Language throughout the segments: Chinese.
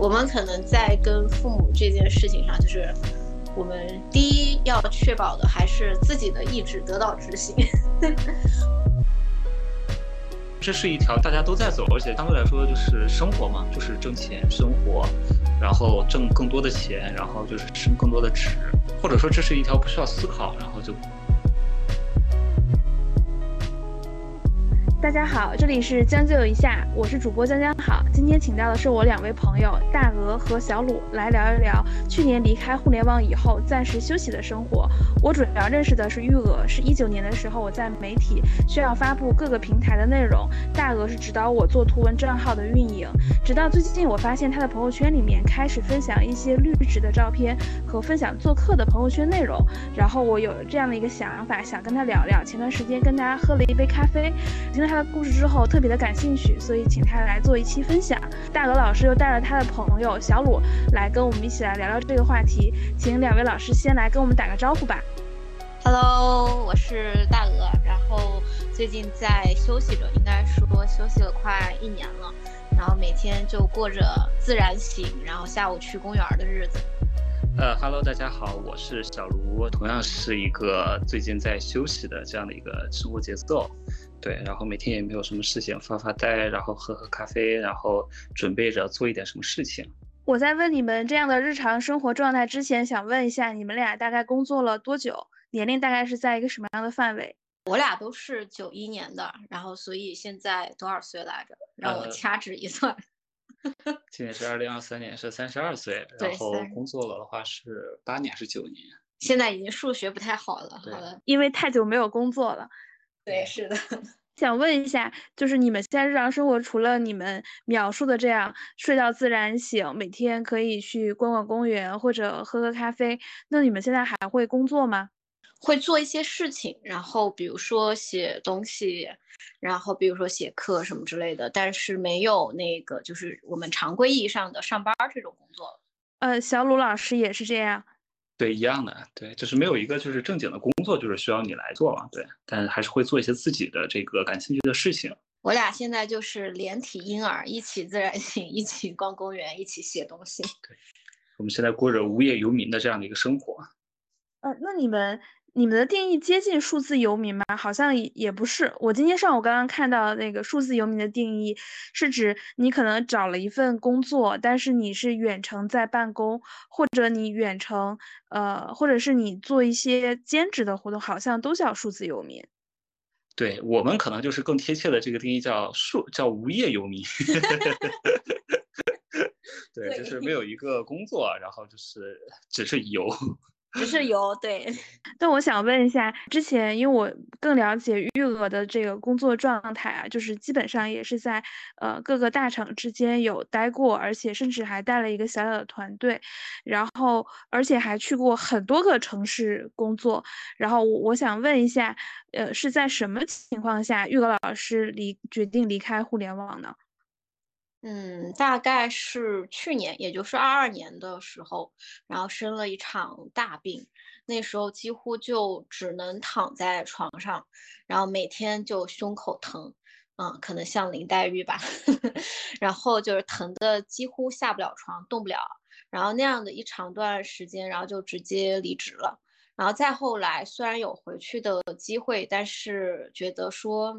我们可能在跟父母这件事情上，就是我们第一要确保的还是自己的意志得到执行。这是一条大家都在走，而且相对来说就是生活嘛，就是挣钱生活，然后挣更多的钱，然后就是升更多的职，或者说这是一条不需要思考，然后就。大家好，这里是将就一下，我是主播江江好。今天请到的是我两位朋友大鹅和小鲁来聊一聊去年离开互联网以后暂时休息的生活。我主要认识的是玉鹅，是一九年的时候我在媒体需要发布各个平台的内容，大鹅是指导我做图文账号的运营。直到最近，我发现他的朋友圈里面开始分享一些绿植的照片和分享做客的朋友圈内容，然后我有这样的一个想法，想跟他聊聊。前段时间跟大家喝了一杯咖啡，他的故事之后特别的感兴趣，所以请他来做一期分享。大鹅老师又带着他的朋友小鲁来跟我们一起来聊聊这个话题，请两位老师先来跟我们打个招呼吧。Hello，我是大鹅，然后最近在休息着，应该说休息了快一年了，然后每天就过着自然醒，然后下午去公园的日子。呃，Hello，大家好，我是小卢，同样是一个最近在休息的这样的一个生活节奏。对，然后每天也没有什么事情，发发呆，然后喝喝咖啡，然后准备着做一点什么事情。我在问你们这样的日常生活状态之前，想问一下你们俩大概工作了多久？年龄大概是在一个什么样的范围？我俩都是九一年的，然后所以现在多少岁来着？让我掐指一算。今年是二零二三年，是三十二岁，然后工作了的话是八年还是九年？现在已经数学不太好了，好了，因为太久没有工作了。对，是的。想问一下，就是你们现在日常生活，除了你们描述的这样睡到自然醒，每天可以去逛逛公园或者喝喝咖啡，那你们现在还会工作吗？会做一些事情，然后比如说写东西，然后比如说写课什么之类的，但是没有那个就是我们常规意义上的上班这种工作。呃，小鲁老师也是这样。对，一样的，对，就是没有一个就是正经的工作，就是需要你来做嘛，对，但还是会做一些自己的这个感兴趣的事情。我俩现在就是连体婴儿，一起自然醒，一起逛公园，一起写东西。对，我们现在过着无业游民的这样的一个生活。呃，那你们？你们的定义接近数字游民吗？好像也也不是。我今天上午刚刚看到那个数字游民的定义，是指你可能找了一份工作，但是你是远程在办公，或者你远程，呃，或者是你做一些兼职的活动，好像都叫数字游民。对我们可能就是更贴切的这个定义叫数叫无业游民。对，就是没有一个工作，然后就是只是游。不是有对，但我想问一下，之前因为我更了解玉娥的这个工作状态啊，就是基本上也是在呃各个大厂之间有待过，而且甚至还带了一个小小的团队，然后而且还去过很多个城市工作。然后我想问一下，呃，是在什么情况下玉娥老师离决定离开互联网呢？嗯，大概是去年，也就是二二年的时候，然后生了一场大病，那时候几乎就只能躺在床上，然后每天就胸口疼，嗯，可能像林黛玉吧，然后就是疼的几乎下不了床，动不了，然后那样的一长段时间，然后就直接离职了，然后再后来虽然有回去的机会，但是觉得说。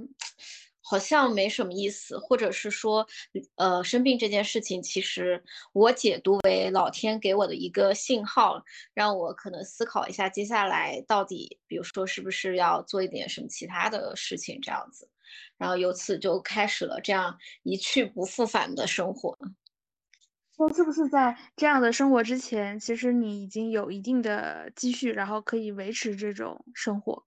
好像没什么意思，或者是说，呃，生病这件事情，其实我解读为老天给我的一个信号，让我可能思考一下接下来到底，比如说是不是要做一点什么其他的事情这样子，然后由此就开始了这样一去不复返的生活。那是不是在这样的生活之前，其实你已经有一定的积蓄，然后可以维持这种生活？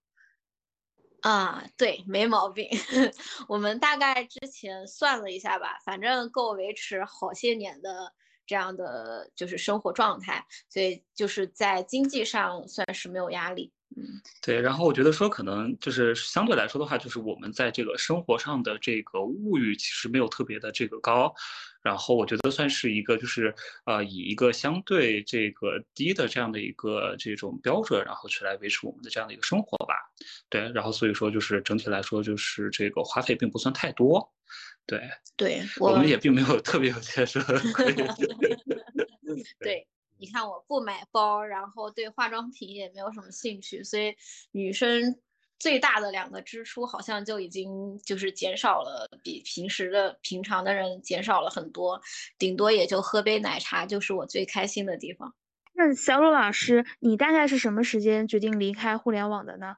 啊，对，没毛病。我们大概之前算了一下吧，反正够维持好些年的这样的就是生活状态，所以就是在经济上算是没有压力。对，然后我觉得说可能就是相对来说的话，就是我们在这个生活上的这个物欲其实没有特别的这个高，然后我觉得算是一个就是呃以一个相对这个低的这样的一个这种标准，然后去来维持我们的这样的一个生活吧。对，然后所以说就是整体来说就是这个花费并不算太多。对，对我们也并没有特别有钱说。对。你看我不买包，然后对化妆品也没有什么兴趣，所以女生最大的两个支出好像就已经就是减少了，比平时的平常的人减少了很多，顶多也就喝杯奶茶，就是我最开心的地方。那小鲁老师，你大概是什么时间决定离开互联网的呢？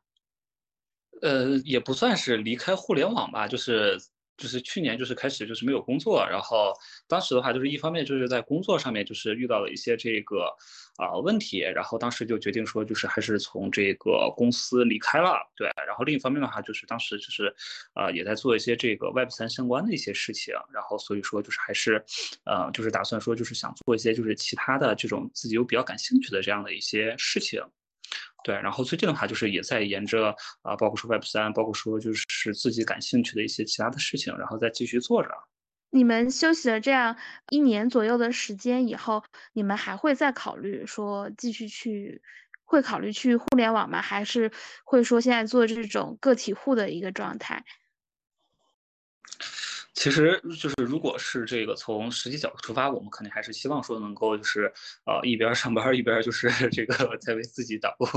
呃，也不算是离开互联网吧，就是。就是去年就是开始就是没有工作，然后当时的话就是一方面就是在工作上面就是遇到了一些这个啊问题，然后当时就决定说就是还是从这个公司离开了，对，然后另一方面的话就是当时就是呃也在做一些这个 Web 三相关的一些事情，然后所以说就是还是呃就是打算说就是想做一些就是其他的这种自己有比较感兴趣的这样的一些事情。对，然后最近的话，就是也在沿着啊，包括说 Web 三，包括说就是自己感兴趣的一些其他的事情，然后再继续做着。你们休息了这样一年左右的时间以后，你们还会再考虑说继续去，会考虑去互联网吗？还是会说现在做这种个体户的一个状态？其实就是，如果是这个从实际角度出发，我们肯定还是希望说能够就是，呃，一边上班一边就是 这个在为自己打工。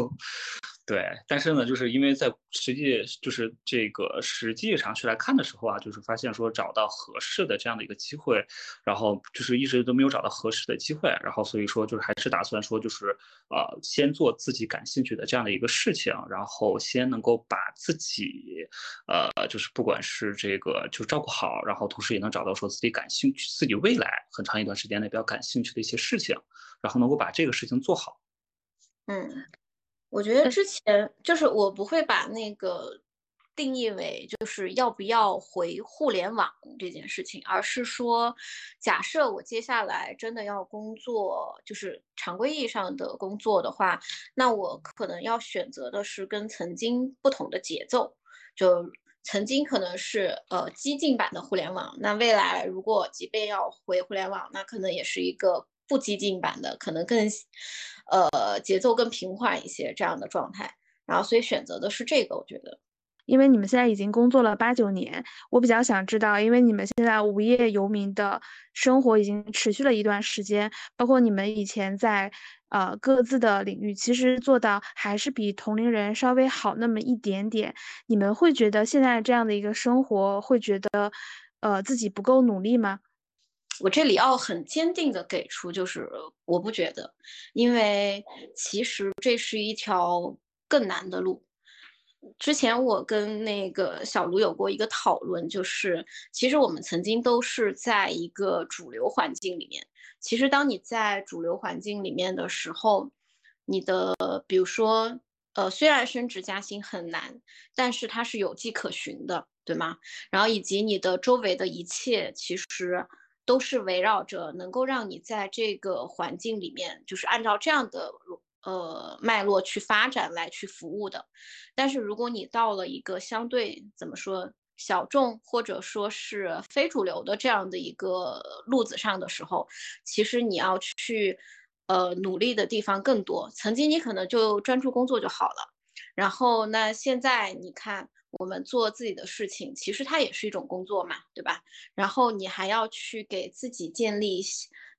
对，但是呢，就是因为在实际就是这个实际上去来看的时候啊，就是发现说找到合适的这样的一个机会，然后就是一直都没有找到合适的机会，然后所以说就是还是打算说就是呃先做自己感兴趣的这样的一个事情，然后先能够把自己呃就是不管是这个就照顾好，然后同时也能找到说自己感兴趣、自己未来很长一段时间内比较感兴趣的一些事情，然后能够把这个事情做好。嗯。我觉得之前就是我不会把那个定义为就是要不要回互联网这件事情，而是说，假设我接下来真的要工作，就是常规意义上的工作的话，那我可能要选择的是跟曾经不同的节奏。就曾经可能是呃激进版的互联网，那未来如果即便要回互联网，那可能也是一个不激进版的，可能更。呃，节奏更平缓一些这样的状态，然后所以选择的是这个，我觉得，因为你们现在已经工作了八九年，我比较想知道，因为你们现在无业游民的生活已经持续了一段时间，包括你们以前在呃各自的领域，其实做到还是比同龄人稍微好那么一点点，你们会觉得现在这样的一个生活，会觉得呃自己不够努力吗？我这里要很坚定的给出，就是我不觉得，因为其实这是一条更难的路。之前我跟那个小卢有过一个讨论，就是其实我们曾经都是在一个主流环境里面。其实当你在主流环境里面的时候，你的比如说，呃，虽然升职加薪很难，但是它是有迹可循的，对吗？然后以及你的周围的一切，其实。都是围绕着能够让你在这个环境里面，就是按照这样的呃脉络去发展来去服务的。但是如果你到了一个相对怎么说小众或者说是非主流的这样的一个路子上的时候，其实你要去呃努力的地方更多。曾经你可能就专注工作就好了，然后那现在你看。我们做自己的事情，其实它也是一种工作嘛，对吧？然后你还要去给自己建立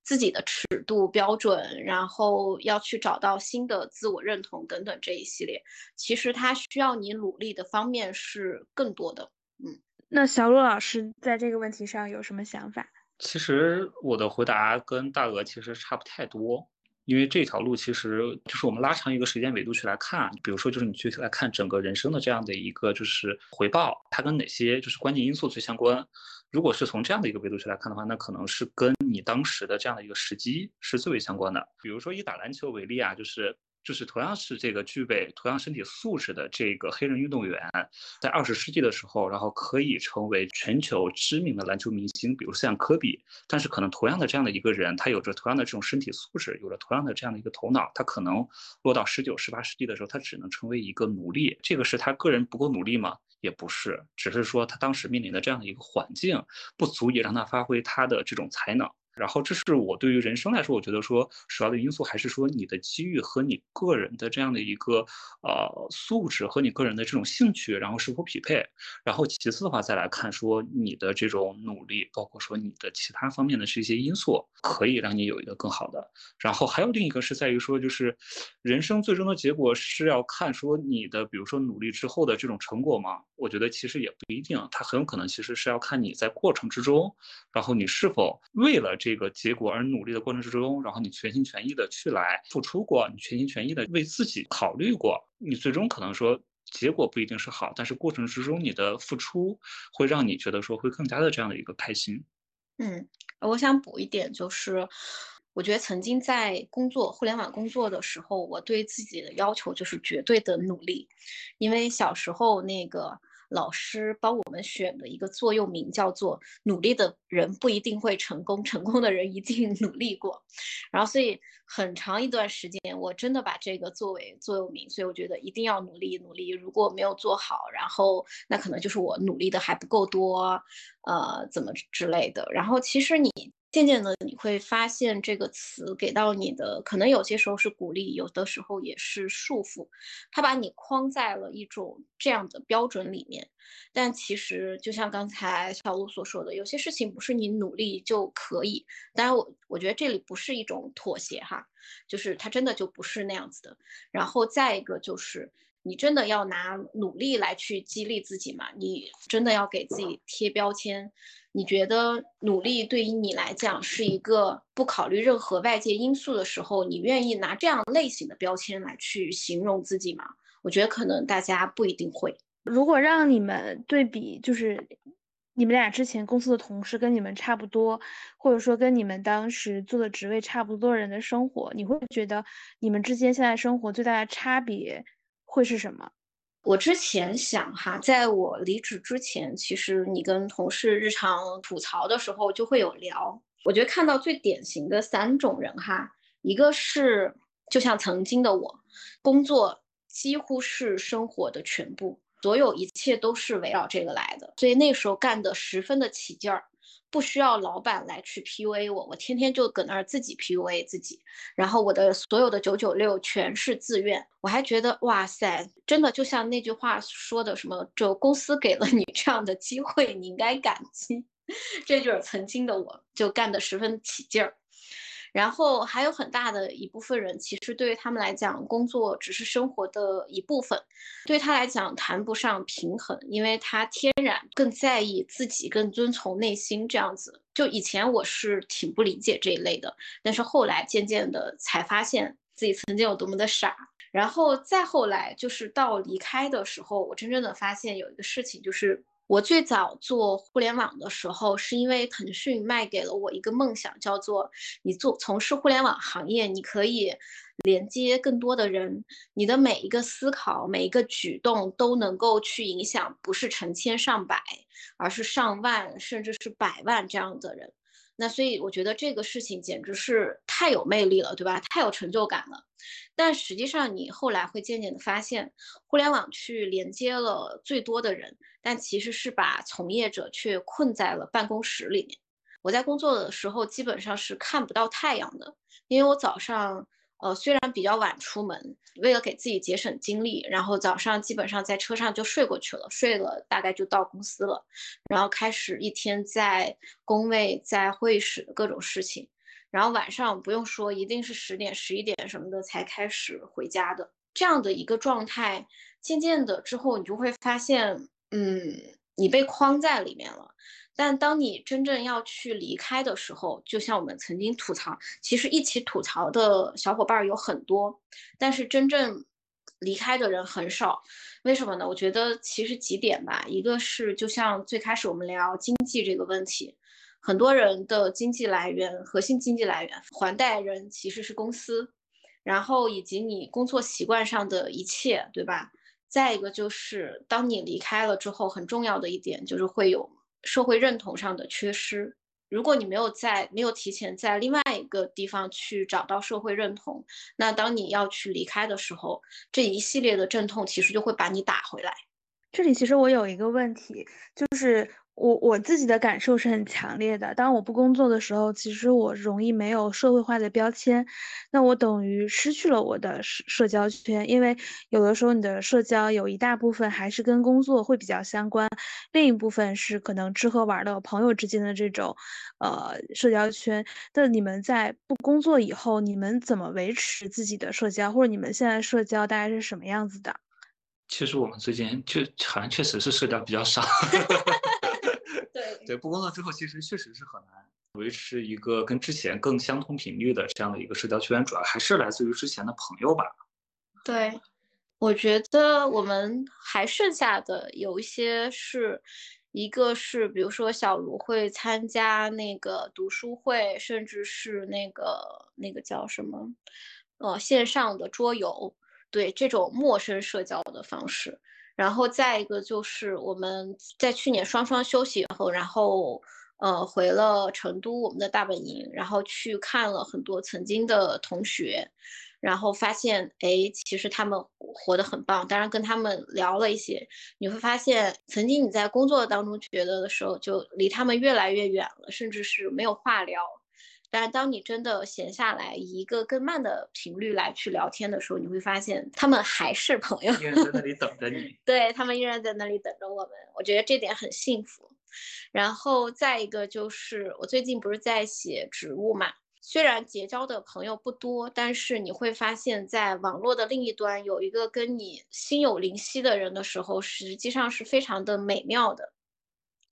自己的尺度标准，然后要去找到新的自我认同等等这一系列，其实它需要你努力的方面是更多的。嗯，那小鹿老师在这个问题上有什么想法？其实我的回答跟大鹅其实差不太多。因为这条路其实就是我们拉长一个时间维度去来看，比如说就是你去来看整个人生的这样的一个就是回报，它跟哪些就是关键因素最相关？如果是从这样的一个维度去来看的话，那可能是跟你当时的这样的一个时机是最为相关的。比如说以打篮球为例啊，就是就是同样是这个具备同样身体素质的这个黑人运动员，在二十世纪的时候，然后可以成为全球知名的篮球明星，比如像科比。但是可能同样的这样的一个人，他有着同样的这种身体素质，有着同样的这样的一个头脑，他可能落到十九、十八世纪的时候，他只能成为一个奴隶。这个是他个人不够努力吗？也不是，只是说他当时面临的这样的一个环境，不足以让他发挥他的这种才能。然后，这是我对于人生来说，我觉得说主要的因素还是说你的机遇和你个人的这样的一个呃素质和你个人的这种兴趣，然后是否匹配。然后其次的话，再来看说你的这种努力，包括说你的其他方面的这些因素，可以让你有一个更好的。然后还有另一个是在于说，就是人生最终的结果是要看说你的，比如说努力之后的这种成果吗？我觉得其实也不一定，它很有可能其实是要看你在过程之中，然后你是否为了这个结果而努力的过程之中，然后你全心全意的去来付出过，你全心全意的为自己考虑过，你最终可能说结果不一定是好，但是过程之中你的付出会让你觉得说会更加的这样的一个开心。嗯，我想补一点就是，我觉得曾经在工作互联网工作的时候，我对自己的要求就是绝对的努力，因为小时候那个。老师帮我们选的一个座右铭叫做“努力的人不一定会成功，成功的人一定努力过”。然后，所以很长一段时间，我真的把这个作为座右铭。所以我觉得一定要努力努力，如果没有做好，然后那可能就是我努力的还不够多，呃，怎么之类的。然后，其实你。渐渐的，你会发现这个词给到你的，可能有些时候是鼓励，有的时候也是束缚。它把你框在了一种这样的标准里面。但其实，就像刚才小卢所说的，有些事情不是你努力就可以。当然，我我觉得这里不是一种妥协哈，就是它真的就不是那样子的。然后再一个就是，你真的要拿努力来去激励自己吗？你真的要给自己贴标签？你觉得努力对于你来讲是一个不考虑任何外界因素的时候，你愿意拿这样类型的标签来去形容自己吗？我觉得可能大家不一定会。如果让你们对比，就是你们俩之前公司的同事跟你们差不多，或者说跟你们当时做的职位差不多人的生活，你会觉得你们之间现在生活最大的差别会是什么？我之前想哈，在我离职之前，其实你跟同事日常吐槽的时候就会有聊。我觉得看到最典型的三种人哈，一个是就像曾经的我，工作几乎是生活的全部，所有一切都是围绕这个来的，所以那时候干得十分的起劲儿。不需要老板来去 PUA 我，我天天就搁那儿自己 PUA 自己，然后我的所有的九九六全是自愿，我还觉得哇塞，真的就像那句话说的什么，就公司给了你这样的机会，你应该感激，这就是曾经的我，就干得十分起劲儿。然后还有很大的一部分人，其实对于他们来讲，工作只是生活的一部分，对他来讲谈不上平衡，因为他天然更在意自己，更遵从内心这样子。就以前我是挺不理解这一类的，但是后来渐渐的才发现自己曾经有多么的傻。然后再后来，就是到离开的时候，我真正的发现有一个事情就是。我最早做互联网的时候，是因为腾讯卖给了我一个梦想，叫做你做从事互联网行业，你可以连接更多的人，你的每一个思考、每一个举动都能够去影响，不是成千上百，而是上万甚至是百万这样的人。那所以我觉得这个事情简直是太有魅力了，对吧？太有成就感了。但实际上，你后来会渐渐的发现，互联网去连接了最多的人，但其实是把从业者却困在了办公室里面。我在工作的时候，基本上是看不到太阳的，因为我早上。呃，虽然比较晚出门，为了给自己节省精力，然后早上基本上在车上就睡过去了，睡了大概就到公司了，然后开始一天在工位、在会议室各种事情，然后晚上不用说，一定是十点、十一点什么的才开始回家的，这样的一个状态，渐渐的之后，你就会发现，嗯，你被框在里面了。但当你真正要去离开的时候，就像我们曾经吐槽，其实一起吐槽的小伙伴有很多，但是真正离开的人很少。为什么呢？我觉得其实几点吧，一个是就像最开始我们聊经济这个问题，很多人的经济来源、核心经济来源还贷人其实是公司，然后以及你工作习惯上的一切，对吧？再一个就是当你离开了之后，很重要的一点就是会有社会认同上的缺失。如果你没有在没有提前在另外一个地方去找到社会认同，那当你要去离开的时候，这一系列的阵痛其实就会把你打回来。这里其实我有一个问题，就是我我自己的感受是很强烈的。当我不工作的时候，其实我容易没有社会化的标签，那我等于失去了我的社社交圈。因为有的时候你的社交有一大部分还是跟工作会比较相关，另一部分是可能吃喝玩乐、朋友之间的这种呃社交圈。那你们在不工作以后，你们怎么维持自己的社交，或者你们现在社交大概是什么样子的？其实我们最近就好像确实是社交比较少，对对，不工作之后其实确实是很难维持一个跟之前更相同频率的这样的一个社交圈，主要还是来自于之前的朋友吧。对，我觉得我们还剩下的有一些是，一个是比如说小卢会参加那个读书会，甚至是那个那个叫什么，呃，线上的桌游。对这种陌生社交的方式，然后再一个就是我们在去年双双休息以后，然后呃回了成都我们的大本营，然后去看了很多曾经的同学，然后发现哎，其实他们活得很棒。当然跟他们聊了一些，你会发现曾经你在工作当中觉得的时候，就离他们越来越远了，甚至是没有话聊。但是当你真的闲下来，以一个更慢的频率来去聊天的时候，你会发现他们还是朋友，依然在那里等着你。对他们依然在那里等着我们，我觉得这点很幸福。然后再一个就是，我最近不是在写植物嘛，虽然结交的朋友不多，但是你会发现在网络的另一端有一个跟你心有灵犀的人的时候，实际上是非常的美妙的。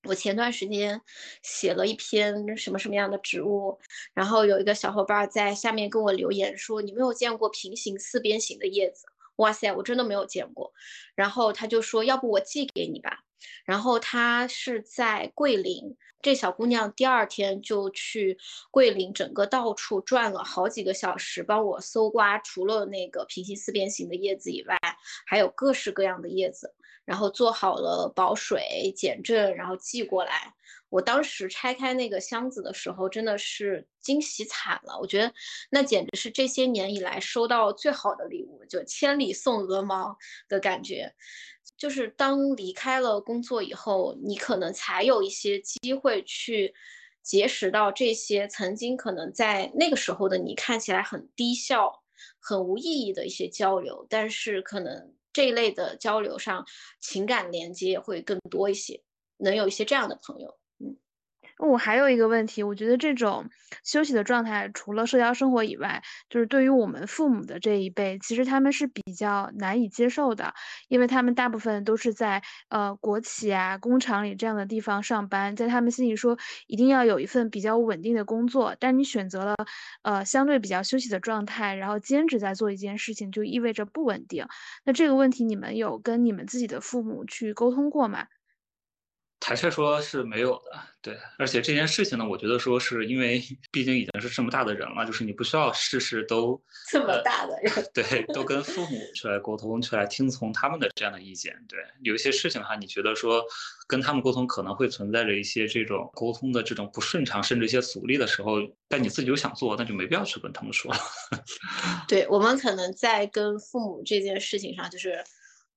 我前段时间写了一篇什么什么样的植物，然后有一个小伙伴在下面跟我留言说：“你没有见过平行四边形的叶子？”哇塞，我真的没有见过。然后他就说：“要不我寄给你吧。”然后他是在桂林，这小姑娘第二天就去桂林，整个到处转了好几个小时，帮我搜刮，除了那个平行四边形的叶子以外，还有各式各样的叶子。然后做好了保水、减震，然后寄过来。我当时拆开那个箱子的时候，真的是惊喜惨了。我觉得那简直是这些年以来收到最好的礼物，就千里送鹅毛的感觉。就是当离开了工作以后，你可能才有一些机会去结识到这些曾经可能在那个时候的你看起来很低效、很无意义的一些交流，但是可能。这一类的交流上，情感连接会更多一些，能有一些这样的朋友。我还有一个问题，我觉得这种休息的状态，除了社交生活以外，就是对于我们父母的这一辈，其实他们是比较难以接受的，因为他们大部分都是在呃国企啊、工厂里这样的地方上班，在他们心里说一定要有一份比较稳定的工作，但你选择了呃相对比较休息的状态，然后兼职在做一件事情，就意味着不稳定。那这个问题你们有跟你们自己的父母去沟通过吗？坦率说是没有的，对，而且这件事情呢，我觉得说是因为毕竟已经是这么大的人了，就是你不需要事事都这么大的人，对，都跟父母去来沟通，去来听从他们的这样的意见，对，有一些事情的话，你觉得说跟他们沟通可能会存在着一些这种沟通的这种不顺畅，甚至一些阻力的时候，但你自己又想做，那就没必要去跟他们说。对我们可能在跟父母这件事情上，就是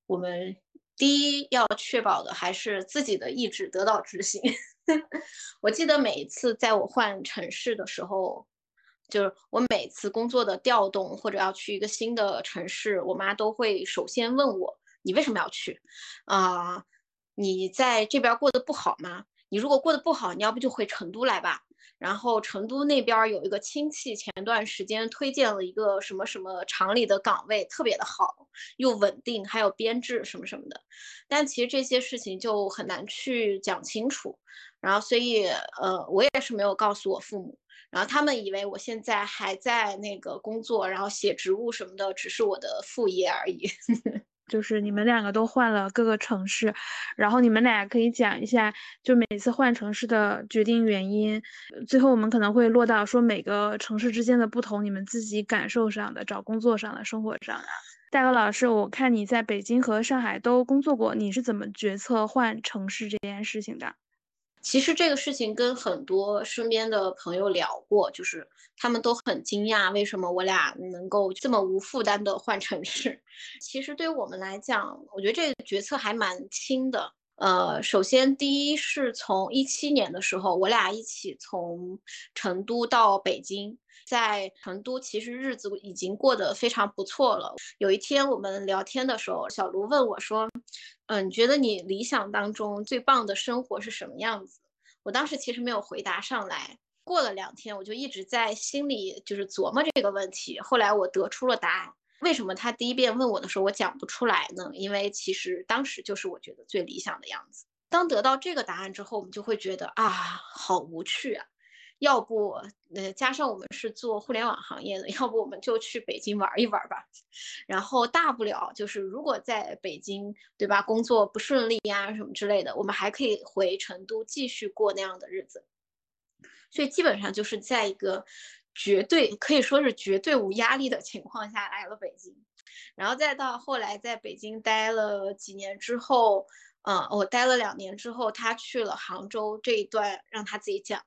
我们。第一要确保的还是自己的意志得到执行。我记得每一次在我换城市的时候，就是我每次工作的调动或者要去一个新的城市，我妈都会首先问我：“你为什么要去？啊，你在这边过得不好吗？你如果过得不好，你要不就回成都来吧。”然后成都那边有一个亲戚，前段时间推荐了一个什么什么厂里的岗位，特别的好，又稳定，还有编制什么什么的。但其实这些事情就很难去讲清楚。然后所以呃，我也是没有告诉我父母。然后他们以为我现在还在那个工作，然后写职务什么的，只是我的副业而已。就是你们两个都换了各个城市，然后你们俩可以讲一下，就每次换城市的决定原因。最后我们可能会落到说每个城市之间的不同，你们自己感受上的、找工作上的、生活上的。大鹅老师，我看你在北京和上海都工作过，你是怎么决策换城市这件事情的？其实这个事情跟很多身边的朋友聊过，就是他们都很惊讶，为什么我俩能够这么无负担的换城市。其实对于我们来讲，我觉得这个决策还蛮轻的。呃，首先第一是从一七年的时候，我俩一起从成都到北京，在成都其实日子已经过得非常不错了。有一天我们聊天的时候，小卢问我说。嗯，你觉得你理想当中最棒的生活是什么样子？我当时其实没有回答上来。过了两天，我就一直在心里就是琢磨这个问题。后来我得出了答案。为什么他第一遍问我的时候我讲不出来呢？因为其实当时就是我觉得最理想的样子。当得到这个答案之后，我们就会觉得啊，好无趣啊。要不，呃，加上我们是做互联网行业的，要不我们就去北京玩一玩吧。然后大不了就是，如果在北京，对吧，工作不顺利呀什么之类的，我们还可以回成都继续过那样的日子。所以基本上就是在一个绝对可以说是绝对无压力的情况下来了北京。然后再到后来在北京待了几年之后，嗯，我待了两年之后，他去了杭州，这一段让他自己讲。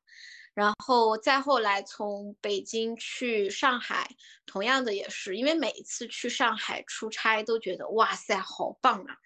然后再后来从北京去上海，同样的也是，因为每一次去上海出差都觉得哇塞好棒啊！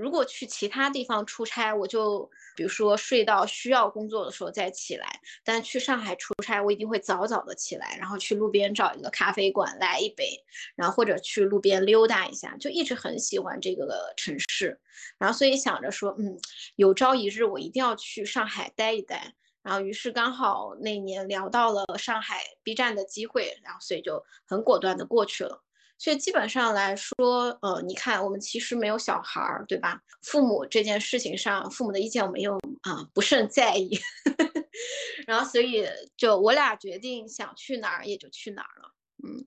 如果去其他地方出差，我就比如说睡到需要工作的时候再起来，但去上海出差，我一定会早早的起来，然后去路边找一个咖啡馆来一杯，然后或者去路边溜达一下，就一直很喜欢这个城市，然后所以想着说，嗯，有朝一日我一定要去上海待一待。然后，于是刚好那年聊到了上海 B 站的机会，然后所以就很果断的过去了。所以基本上来说，呃，你看我们其实没有小孩儿，对吧？父母这件事情上，父母的意见我们又啊不甚在意。然后所以就我俩决定想去哪儿也就去哪儿了，嗯。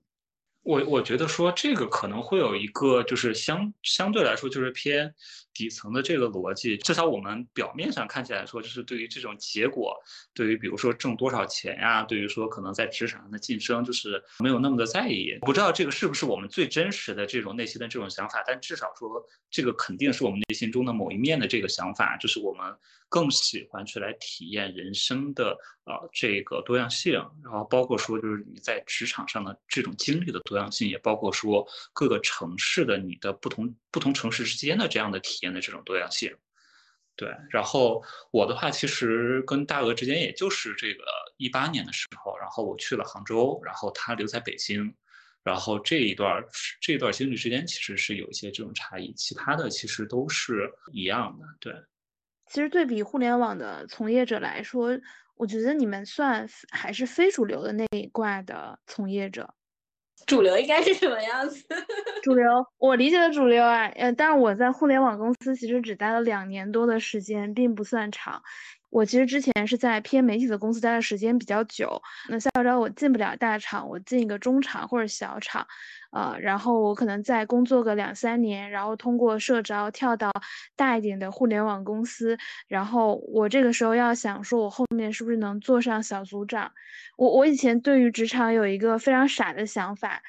我我觉得说这个可能会有一个就是相相对来说就是偏底层的这个逻辑，至少我们表面上看起来说，就是对于这种结果，对于比如说挣多少钱呀，对于说可能在职场上的晋升，就是没有那么的在意。不知道这个是不是我们最真实的这种内心的这种想法，但至少说这个肯定是我们内心中的某一面的这个想法，就是我们。更喜欢去来体验人生的呃这个多样性，然后包括说就是你在职场上的这种经历的多样性，也包括说各个城市的你的不同不同城市之间的这样的体验的这种多样性。对，然后我的话其实跟大鹅之间也就是这个一八年的时候，然后我去了杭州，然后他留在北京，然后这一段这一段经历之间其实是有一些这种差异，其他的其实都是一样的。对。其实对比互联网的从业者来说，我觉得你们算还是非主流的那一挂的从业者。主流应该是什么样子？主流，我理解的主流啊，呃，但是我在互联网公司其实只待了两年多的时间，并不算长。我其实之前是在偏媒体的公司待的时间比较久。那校招我进不了大厂，我进一个中厂或者小厂。呃，然后我可能再工作个两三年，然后通过社招跳到大一点的互联网公司，然后我这个时候要想说，我后面是不是能做上小组长？我我以前对于职场有一个非常傻的想法。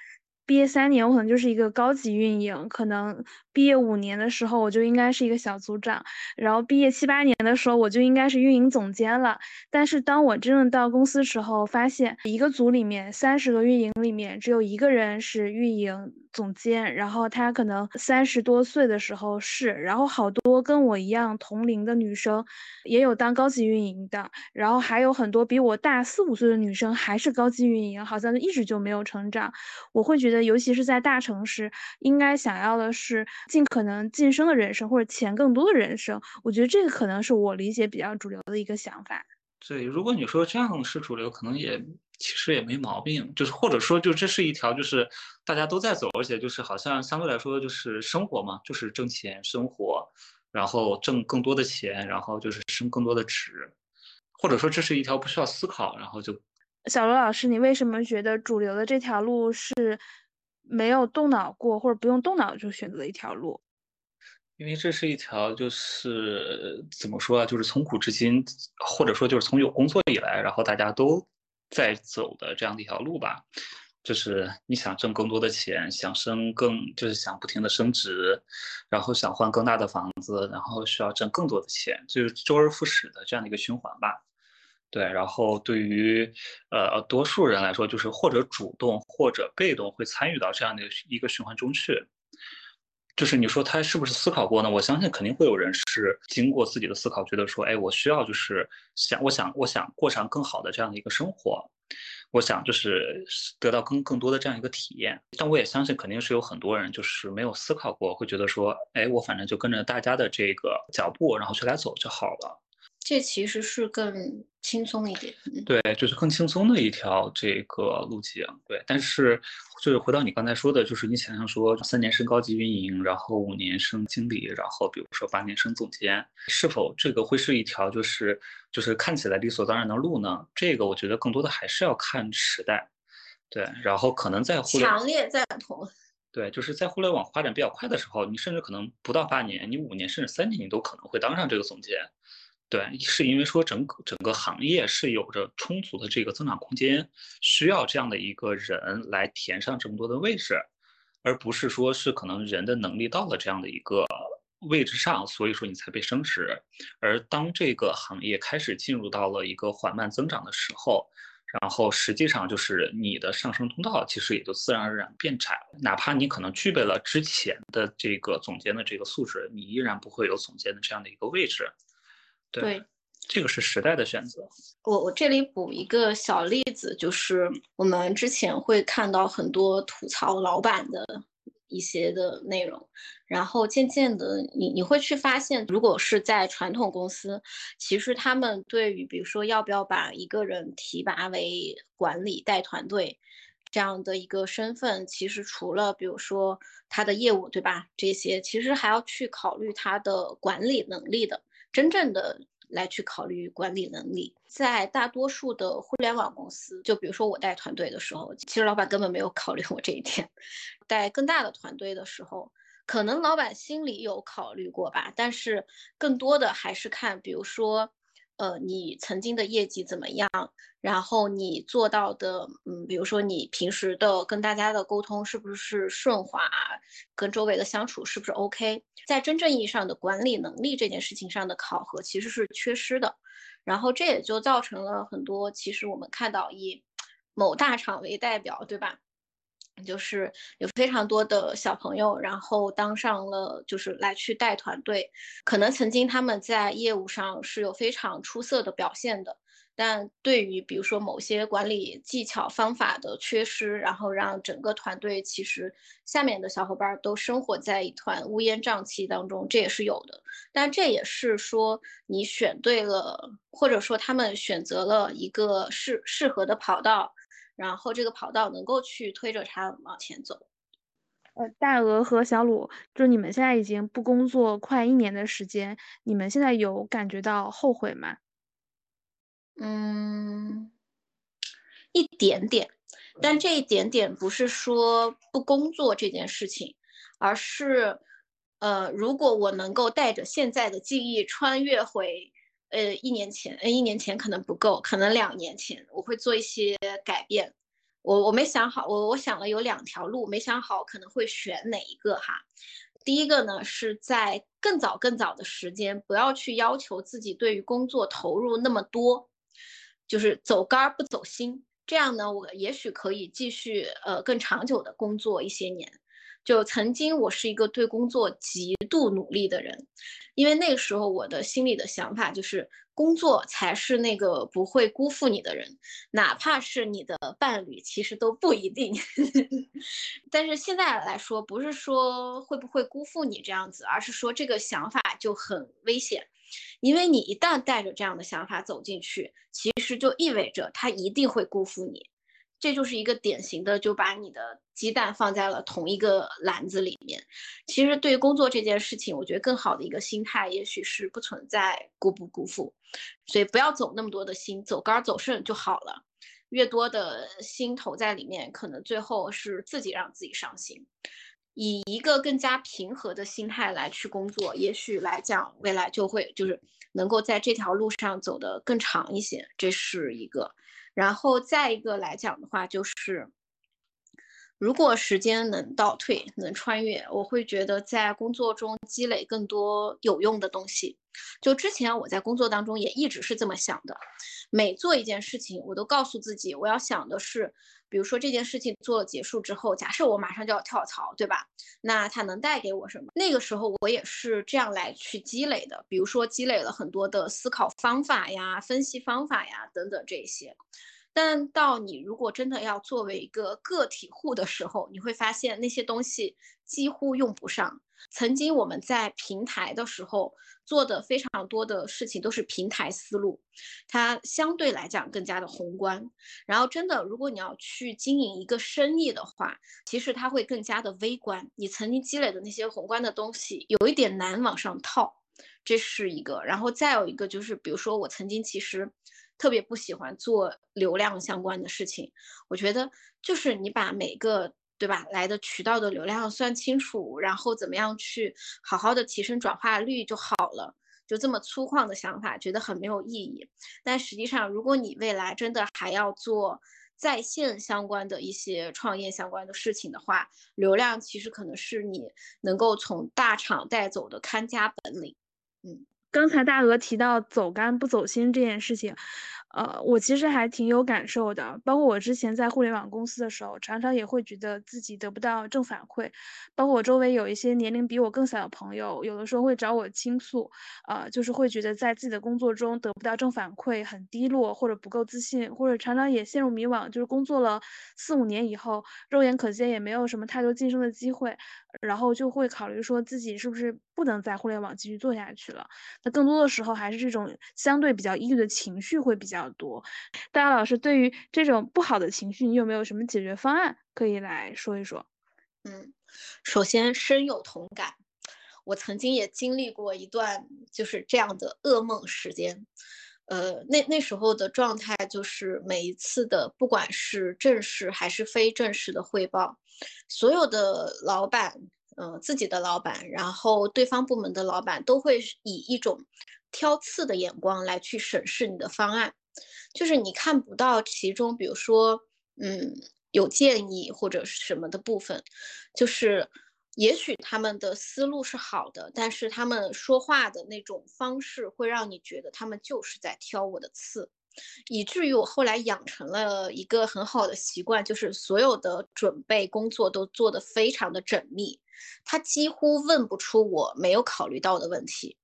毕业三年，我可能就是一个高级运营，可能毕业五年的时候，我就应该是一个小组长，然后毕业七八年的时候，我就应该是运营总监了。但是当我真正到公司时候，发现一个组里面三十个运营里面，只有一个人是运营。总监，然后他可能三十多岁的时候是，然后好多跟我一样同龄的女生，也有当高级运营的，然后还有很多比我大四五岁的女生还是高级运营，好像一直就没有成长。我会觉得，尤其是在大城市，应该想要的是尽可能晋升的人生，或者钱更多的人生。我觉得这个可能是我理解比较主流的一个想法。对，如果你说这样是主流，可能也。其实也没毛病，就是或者说，就这是一条，就是大家都在走，而且就是好像相对来说就是生活嘛，就是挣钱生活，然后挣更多的钱，然后就是升更多的职，或者说这是一条不需要思考，然后就。小罗老师，你为什么觉得主流的这条路是没有动脑过或者不用动脑就选择的一条路？因为这是一条就是怎么说啊，就是从古至今，或者说就是从有工作以来，然后大家都在走的这样的一条路吧。就是你想挣更多的钱，想升更，就是想不停的升值，然后想换更大的房子，然后需要挣更多的钱，就是周而复始的这样的一个循环吧。对，然后对于呃多数人来说，就是或者主动或者被动会参与到这样的一个循环中去。就是你说他是不是思考过呢？我相信肯定会有人是经过自己的思考，觉得说，哎，我需要就是想，我想，我想过上更好的这样的一个生活。我想就是得到更更多的这样一个体验，但我也相信肯定是有很多人就是没有思考过，会觉得说，哎，我反正就跟着大家的这个脚步，然后去来走就好了。这其实是更轻松一点，对，就是更轻松的一条这个路径，对。但是就是回到你刚才说的，就是你想象说三年升高级运营，然后五年升经理，然后比如说八年升总监，是否这个会是一条就是就是看起来理所当然的路呢？这个我觉得更多的还是要看时代，对。然后可能在互联强烈赞同，对，就是在互联网发展比较快的时候，你甚至可能不到八年，你五年甚至三年，你都可能会当上这个总监。对，是因为说整个整个行业是有着充足的这个增长空间，需要这样的一个人来填上这么多的位置，而不是说是可能人的能力到了这样的一个位置上，所以说你才被升职。而当这个行业开始进入到了一个缓慢增长的时候，然后实际上就是你的上升通道其实也就自然而然变窄了。哪怕你可能具备了之前的这个总监的这个素质，你依然不会有总监的这样的一个位置。对，这个是时代的选择。我我这里补一个小例子，就是我们之前会看到很多吐槽老板的一些的内容，然后渐渐的，你你会去发现，如果是在传统公司，其实他们对于比如说要不要把一个人提拔为管理带团队这样的一个身份，其实除了比如说他的业务，对吧？这些其实还要去考虑他的管理能力的。真正的来去考虑管理能力，在大多数的互联网公司，就比如说我带团队的时候，其实老板根本没有考虑我这一点。带更大的团队的时候，可能老板心里有考虑过吧，但是更多的还是看，比如说。呃，你曾经的业绩怎么样？然后你做到的，嗯，比如说你平时的跟大家的沟通是不是顺滑，跟周围的相处是不是 OK？在真正意义上的管理能力这件事情上的考核其实是缺失的，然后这也就造成了很多，其实我们看到以某大厂为代表，对吧？就是有非常多的小朋友，然后当上了就是来去带团队，可能曾经他们在业务上是有非常出色的表现的，但对于比如说某些管理技巧方法的缺失，然后让整个团队其实下面的小伙伴都生活在一团乌烟瘴气当中，这也是有的。但这也是说你选对了，或者说他们选择了一个适适合的跑道。然后这个跑道能够去推着他往前走。呃，大鹅和小鲁，就是你们现在已经不工作快一年的时间，你们现在有感觉到后悔吗？嗯，一点点，但这一点点不是说不工作这件事情，而是，呃，如果我能够带着现在的记忆穿越回。呃，一年前，呃，一年前可能不够，可能两年前我会做一些改变。我我没想好，我我想了有两条路，没想好可能会选哪一个哈。第一个呢，是在更早更早的时间，不要去要求自己对于工作投入那么多，就是走杆不走心。这样呢，我也许可以继续呃更长久的工作一些年。就曾经我是一个对工作极度努力的人，因为那个时候我的心里的想法就是工作才是那个不会辜负你的人，哪怕是你的伴侣，其实都不一定。但是现在来说，不是说会不会辜负你这样子，而是说这个想法就很危险，因为你一旦带着这样的想法走进去，其实就意味着他一定会辜负你。这就是一个典型的，就把你的鸡蛋放在了同一个篮子里面。其实对于工作这件事情，我觉得更好的一个心态，也许是不存在辜不辜负，所以不要走那么多的心，走杆走肾就好了。越多的心投在里面，可能最后是自己让自己伤心。以一个更加平和的心态来去工作，也许来讲未来就会就是能够在这条路上走得更长一些，这是一个。然后再一个来讲的话，就是。如果时间能倒退，能穿越，我会觉得在工作中积累更多有用的东西。就之前我在工作当中也一直是这么想的，每做一件事情，我都告诉自己，我要想的是，比如说这件事情做了结束之后，假设我马上就要跳槽，对吧？那它能带给我什么？那个时候我也是这样来去积累的，比如说积累了很多的思考方法呀、分析方法呀等等这些。但到你如果真的要作为一个个体户的时候，你会发现那些东西几乎用不上。曾经我们在平台的时候做的非常多的事情都是平台思路，它相对来讲更加的宏观。然后真的，如果你要去经营一个生意的话，其实它会更加的微观。你曾经积累的那些宏观的东西，有一点难往上套，这是一个。然后再有一个就是，比如说我曾经其实。特别不喜欢做流量相关的事情，我觉得就是你把每个对吧来的渠道的流量算清楚，然后怎么样去好好的提升转化率就好了，就这么粗犷的想法，觉得很没有意义。但实际上，如果你未来真的还要做在线相关的一些创业相关的事情的话，流量其实可能是你能够从大厂带走的看家本领。嗯。刚才大鹅提到走干不走心这件事情。呃，我其实还挺有感受的，包括我之前在互联网公司的时候，常常也会觉得自己得不到正反馈，包括我周围有一些年龄比我更小的朋友，有的时候会找我倾诉，呃，就是会觉得在自己的工作中得不到正反馈，很低落或者不够自信，或者常常也陷入迷惘，就是工作了四五年以后，肉眼可见也没有什么太多晋升的机会，然后就会考虑说自己是不是不能在互联网继续做下去了。那更多的时候还是这种相对比较抑郁的情绪会比较。多，大家老师对于这种不好的情绪，你有没有什么解决方案可以来说一说？嗯，首先深有同感，我曾经也经历过一段就是这样的噩梦时间。呃，那那时候的状态就是每一次的不管是正式还是非正式的汇报，所有的老板，嗯，自己的老板，然后对方部门的老板都会以一种挑刺的眼光来去审视你的方案。就是你看不到其中，比如说，嗯，有建议或者是什么的部分，就是也许他们的思路是好的，但是他们说话的那种方式会让你觉得他们就是在挑我的刺，以至于我后来养成了一个很好的习惯，就是所有的准备工作都做得非常的缜密，他几乎问不出我没有考虑到的问题。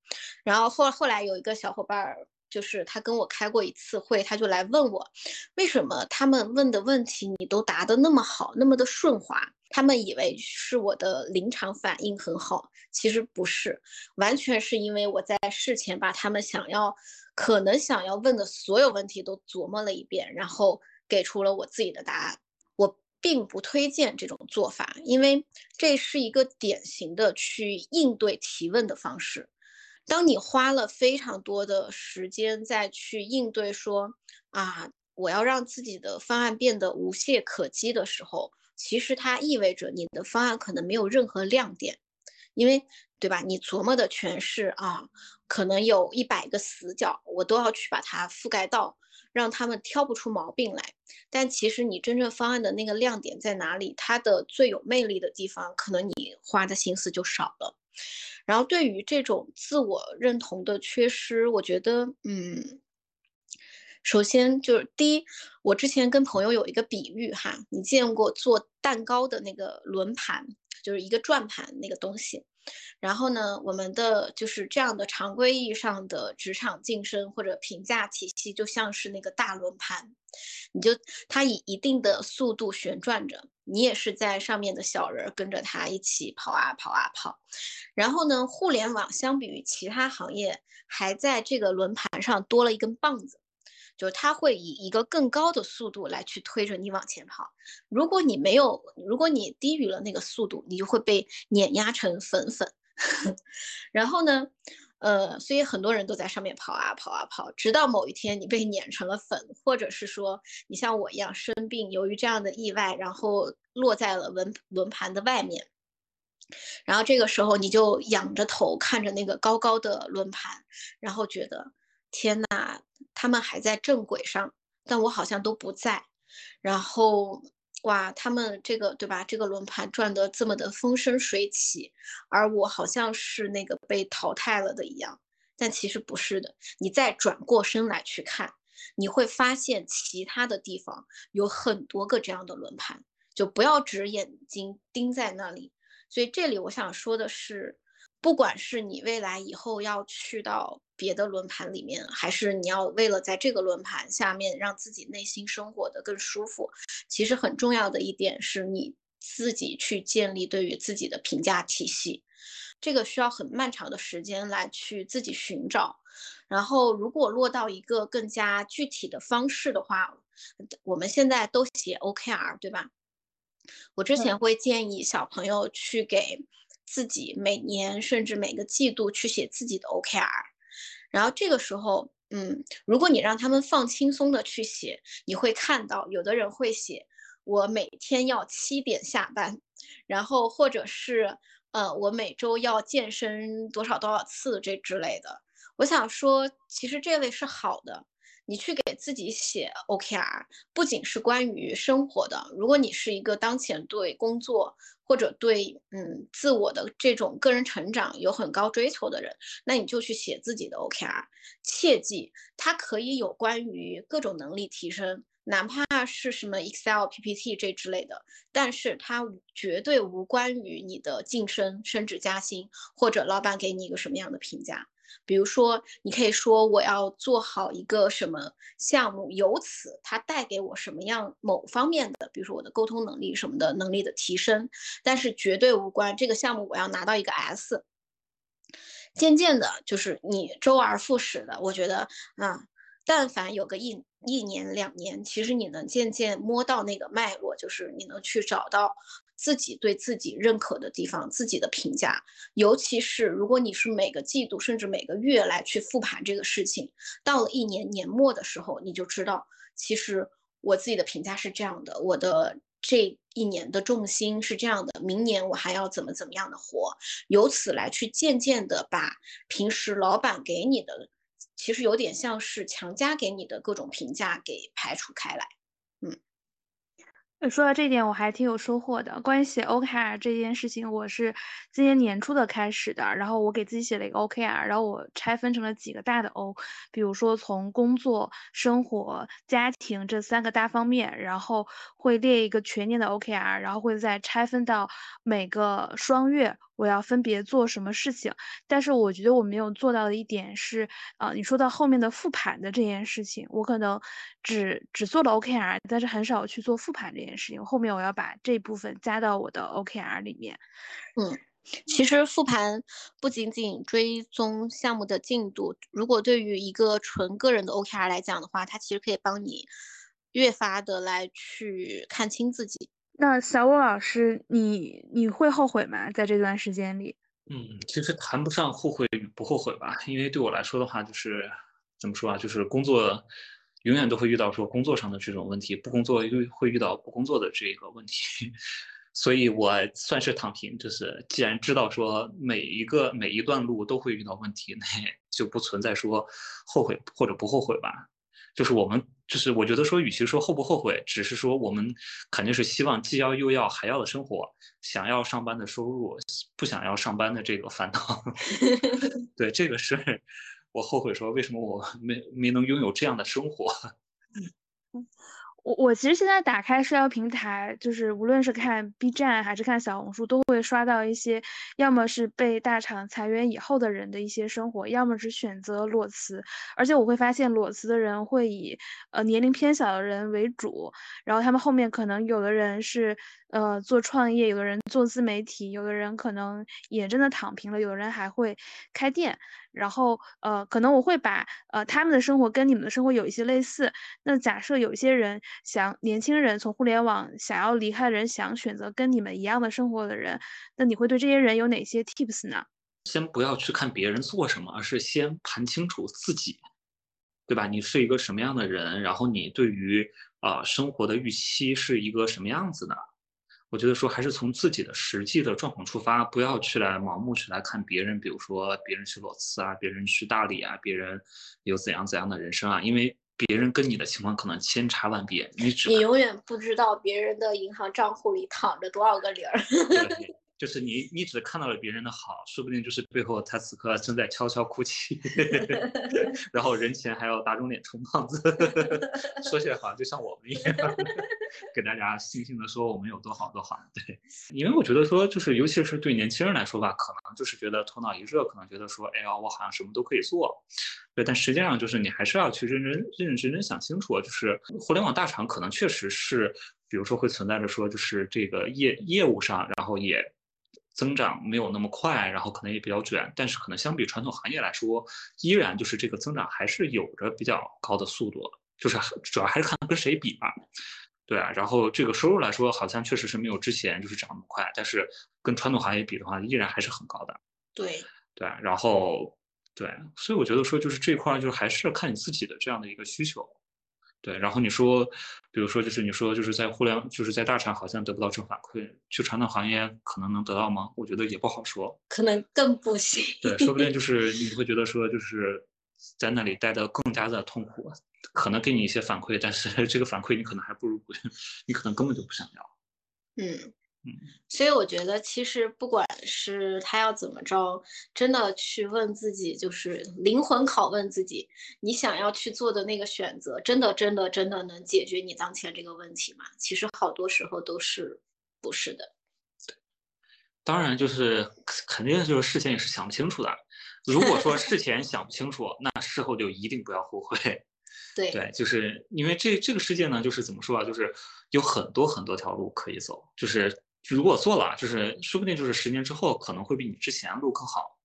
然后后后来有一个小伙伴儿。就是他跟我开过一次会，他就来问我，为什么他们问的问题你都答得那么好，那么的顺滑？他们以为是我的临场反应很好，其实不是，完全是因为我在事前把他们想要、可能想要问的所有问题都琢磨了一遍，然后给出了我自己的答案。我并不推荐这种做法，因为这是一个典型的去应对提问的方式。当你花了非常多的时间再去应对说啊，我要让自己的方案变得无懈可击的时候，其实它意味着你的方案可能没有任何亮点，因为对吧？你琢磨的全是啊，可能有一百个死角，我都要去把它覆盖到，让他们挑不出毛病来。但其实你真正方案的那个亮点在哪里？它的最有魅力的地方，可能你花的心思就少了。然后对于这种自我认同的缺失，我觉得，嗯，首先就是第一，我之前跟朋友有一个比喻哈，你见过做蛋糕的那个轮盘，就是一个转盘那个东西。然后呢，我们的就是这样的常规意义上的职场晋升或者评价体系，就像是那个大轮盘，你就它以一定的速度旋转着，你也是在上面的小人跟着它一起跑啊跑啊跑。然后呢，互联网相比于其他行业，还在这个轮盘上多了一根棒子。就是它会以一个更高的速度来去推着你往前跑，如果你没有，如果你低于了那个速度，你就会被碾压成粉粉。然后呢，呃，所以很多人都在上面跑啊跑啊跑，直到某一天你被碾成了粉，或者是说你像我一样生病，由于这样的意外，然后落在了轮轮盘的外面，然后这个时候你就仰着头看着那个高高的轮盘，然后觉得天呐，他们还在正轨上，但我好像都不在，然后。哇，他们这个对吧？这个轮盘转得这么的风生水起，而我好像是那个被淘汰了的一样，但其实不是的。你再转过身来去看，你会发现其他的地方有很多个这样的轮盘，就不要只眼睛盯在那里。所以这里我想说的是。不管是你未来以后要去到别的轮盘里面，还是你要为了在这个轮盘下面让自己内心生活的更舒服，其实很重要的一点是你自己去建立对于自己的评价体系，这个需要很漫长的时间来去自己寻找。然后，如果落到一个更加具体的方式的话，我们现在都写 OKR，对吧？我之前会建议小朋友去给。自己每年甚至每个季度去写自己的 OKR，然后这个时候，嗯，如果你让他们放轻松的去写，你会看到有的人会写我每天要七点下班，然后或者是呃我每周要健身多少多少次这之类的。我想说，其实这位是好的。你去给自己写 OKR，不仅是关于生活的。如果你是一个当前对工作或者对嗯自我的这种个人成长有很高追求的人，那你就去写自己的 OKR。切记，它可以有关于各种能力提升，哪怕是什么 Excel、PPT 这之类的，但是它绝对无关于你的晋升、升职加薪，或者老板给你一个什么样的评价。比如说，你可以说我要做好一个什么项目，由此它带给我什么样某方面的，比如说我的沟通能力什么的能力的提升，但是绝对无关这个项目我要拿到一个 S。渐渐的，就是你周而复始的，我觉得啊，但凡有个一一年两年，其实你能渐渐摸到那个脉络，就是你能去找到。自己对自己认可的地方，自己的评价，尤其是如果你是每个季度甚至每个月来去复盘这个事情，到了一年年末的时候，你就知道，其实我自己的评价是这样的，我的这一年的重心是这样的，明年我还要怎么怎么样的活，由此来去渐渐的把平时老板给你的，其实有点像是强加给你的各种评价给排除开来。说到这点，我还挺有收获的。关于写 OKR 这件事情，我是今年年初的开始的。然后我给自己写了一个 OKR，然后我拆分成了几个大的 O，比如说从工作、生活、家庭这三个大方面，然后会列一个全年的 OKR，然后会再拆分到每个双月。我要分别做什么事情，但是我觉得我没有做到的一点是，呃，你说到后面的复盘的这件事情，我可能只只做了 OKR，但是很少去做复盘这件事情。后面我要把这部分加到我的 OKR 里面。嗯，其实复盘不仅仅追踪项目的进度，如果对于一个纯个人的 OKR 来讲的话，它其实可以帮你越发的来去看清自己。那小武老师，你你会后悔吗？在这段时间里？嗯，其实谈不上后悔与不后悔吧，因为对我来说的话，就是怎么说啊，就是工作永远都会遇到说工作上的这种问题，不工作又会遇到不工作的这个问题，所以我算是躺平。就是既然知道说每一个每一段路都会遇到问题，那就不存在说后悔或者不后悔吧。就是我们，就是我觉得说，与其说后不后悔，只是说我们肯定是希望既要又要还要的生活，想要上班的收入，不想要上班的这个烦恼。对，这个是我后悔说为什么我没没能拥有这样的生活。我我其实现在打开社交平台，就是无论是看 B 站还是看小红书，都会刷到一些，要么是被大厂裁员以后的人的一些生活，要么是选择裸辞。而且我会发现裸辞的人会以呃年龄偏小的人为主，然后他们后面可能有的人是呃做创业，有的人做自媒体，有的人可能也真的躺平了，有的人还会开店。然后呃可能我会把呃他们的生活跟你们的生活有一些类似。那假设有一些人。想年轻人从互联网想要离开的人，想选择跟你们一样的生活的人，那你会对这些人有哪些 tips 呢？先不要去看别人做什么，而是先盘清楚自己，对吧？你是一个什么样的人？然后你对于啊生活的预期是一个什么样子的？我觉得说还是从自己的实际的状况出发，不要去来盲目去来看别人，比如说别人去裸辞啊，别人去大理啊，别人有怎样怎样的人生啊，因为别人跟你的情况可能千差万别，你只你永远不知道别人的银行账户里躺着多少个零儿。就是你，你只看到了别人的好，说不定就是背后他此刻正在悄悄哭泣，然后人前还要打肿脸充胖子。说起来好像就像我们一样，给大家悻悻的说我们有多好多好。对，因为我觉得说，就是尤其是对年轻人来说吧，可能就是觉得头脑一热，可能觉得说，哎呀，我好像什么都可以做。对，但实际上就是你还是要去认真、认认真真想清楚，就是互联网大厂可能确实是，比如说会存在着说，就是这个业业务上，然后也。增长没有那么快，然后可能也比较卷，但是可能相比传统行业来说，依然就是这个增长还是有着比较高的速度，就是主要还是看跟谁比吧。对啊，然后这个收入来说，好像确实是没有之前就是涨那么快，但是跟传统行业比的话，依然还是很高的。对对，然后对，所以我觉得说就是这块就是还是看你自己的这样的一个需求。对，然后你说，比如说，就是你说，就是在互联，就是在大厂好像得不到正反馈，去传统行业可能能得到吗？我觉得也不好说，可能更不行。对，说不定就是你会觉得说，就是在那里待的更加的痛苦，可能给你一些反馈，但是 这个反馈你可能还不如不，你可能根本就不想要。嗯。嗯，所以我觉得，其实不管是他要怎么着，真的去问自己，就是灵魂拷问自己，你想要去做的那个选择，真的、真的、真的能解决你当前这个问题吗？其实好多时候都是不是的。当然，就是肯定就是事前也是想不清楚的。如果说事前想不清楚，那事后就一定不要后悔。对对，就是因为这这个世界呢，就是怎么说啊，就是有很多很多条路可以走，就是。如果做了，就是说不定就是十年之后可能会比你之前路更好，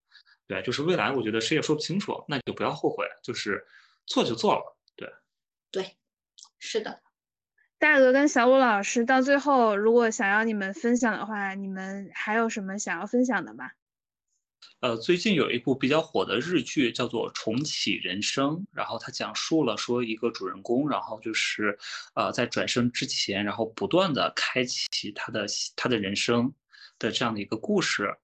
对，就是未来我觉得谁也说不清楚，那就不要后悔，就是做就做了，对，对，是的。大鹅跟小五老师到最后，如果想要你们分享的话，你们还有什么想要分享的吗？呃，最近有一部比较火的日剧，叫做《重启人生》，然后它讲述了说一个主人公，然后就是，呃，在转生之前，然后不断的开启他的他的人生的这样的一个故事。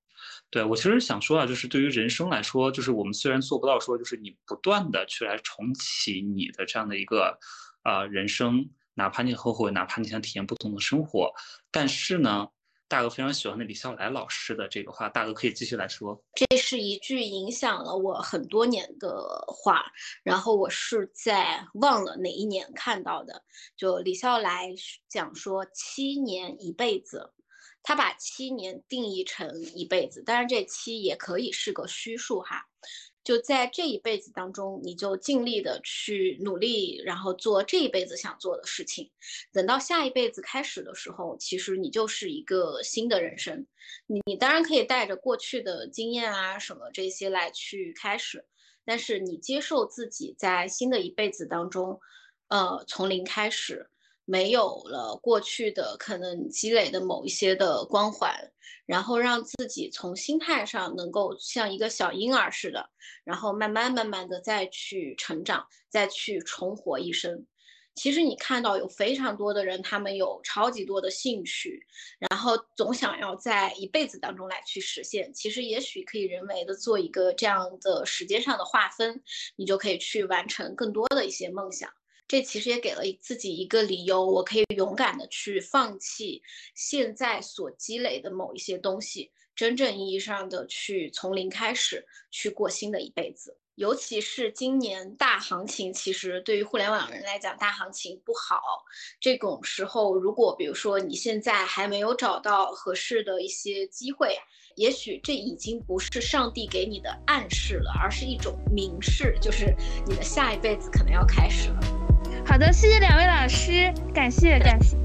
对我其实想说啊，就是对于人生来说，就是我们虽然做不到说，就是你不断的去来重启你的这样的一个，呃，人生，哪怕你后悔，哪怕你想体验不同的生活，但是呢。大哥非常喜欢的李笑来老师的这个话，大哥可以继续来说。这是一句影响了我很多年的话，然后我是在忘了哪一年看到的。就李笑来讲说七年一辈子，他把七年定义成一辈子，当然这七也可以是个虚数哈。就在这一辈子当中，你就尽力的去努力，然后做这一辈子想做的事情。等到下一辈子开始的时候，其实你就是一个新的人生。你你当然可以带着过去的经验啊什么这些来去开始，但是你接受自己在新的一辈子当中，呃，从零开始。没有了过去的可能积累的某一些的光环，然后让自己从心态上能够像一个小婴儿似的，然后慢慢慢慢的再去成长，再去重活一生。其实你看到有非常多的人，他们有超级多的兴趣，然后总想要在一辈子当中来去实现。其实也许可以人为的做一个这样的时间上的划分，你就可以去完成更多的一些梦想。这其实也给了自己一个理由，我可以勇敢的去放弃现在所积累的某一些东西，真正意义上的去从零开始去过新的一辈子。尤其是今年大行情，其实对于互联网人来讲，大行情不好。这种时候，如果比如说你现在还没有找到合适的一些机会，也许这已经不是上帝给你的暗示了，而是一种明示，就是你的下一辈子可能要开始了。好的，谢谢两位老师，感谢感谢。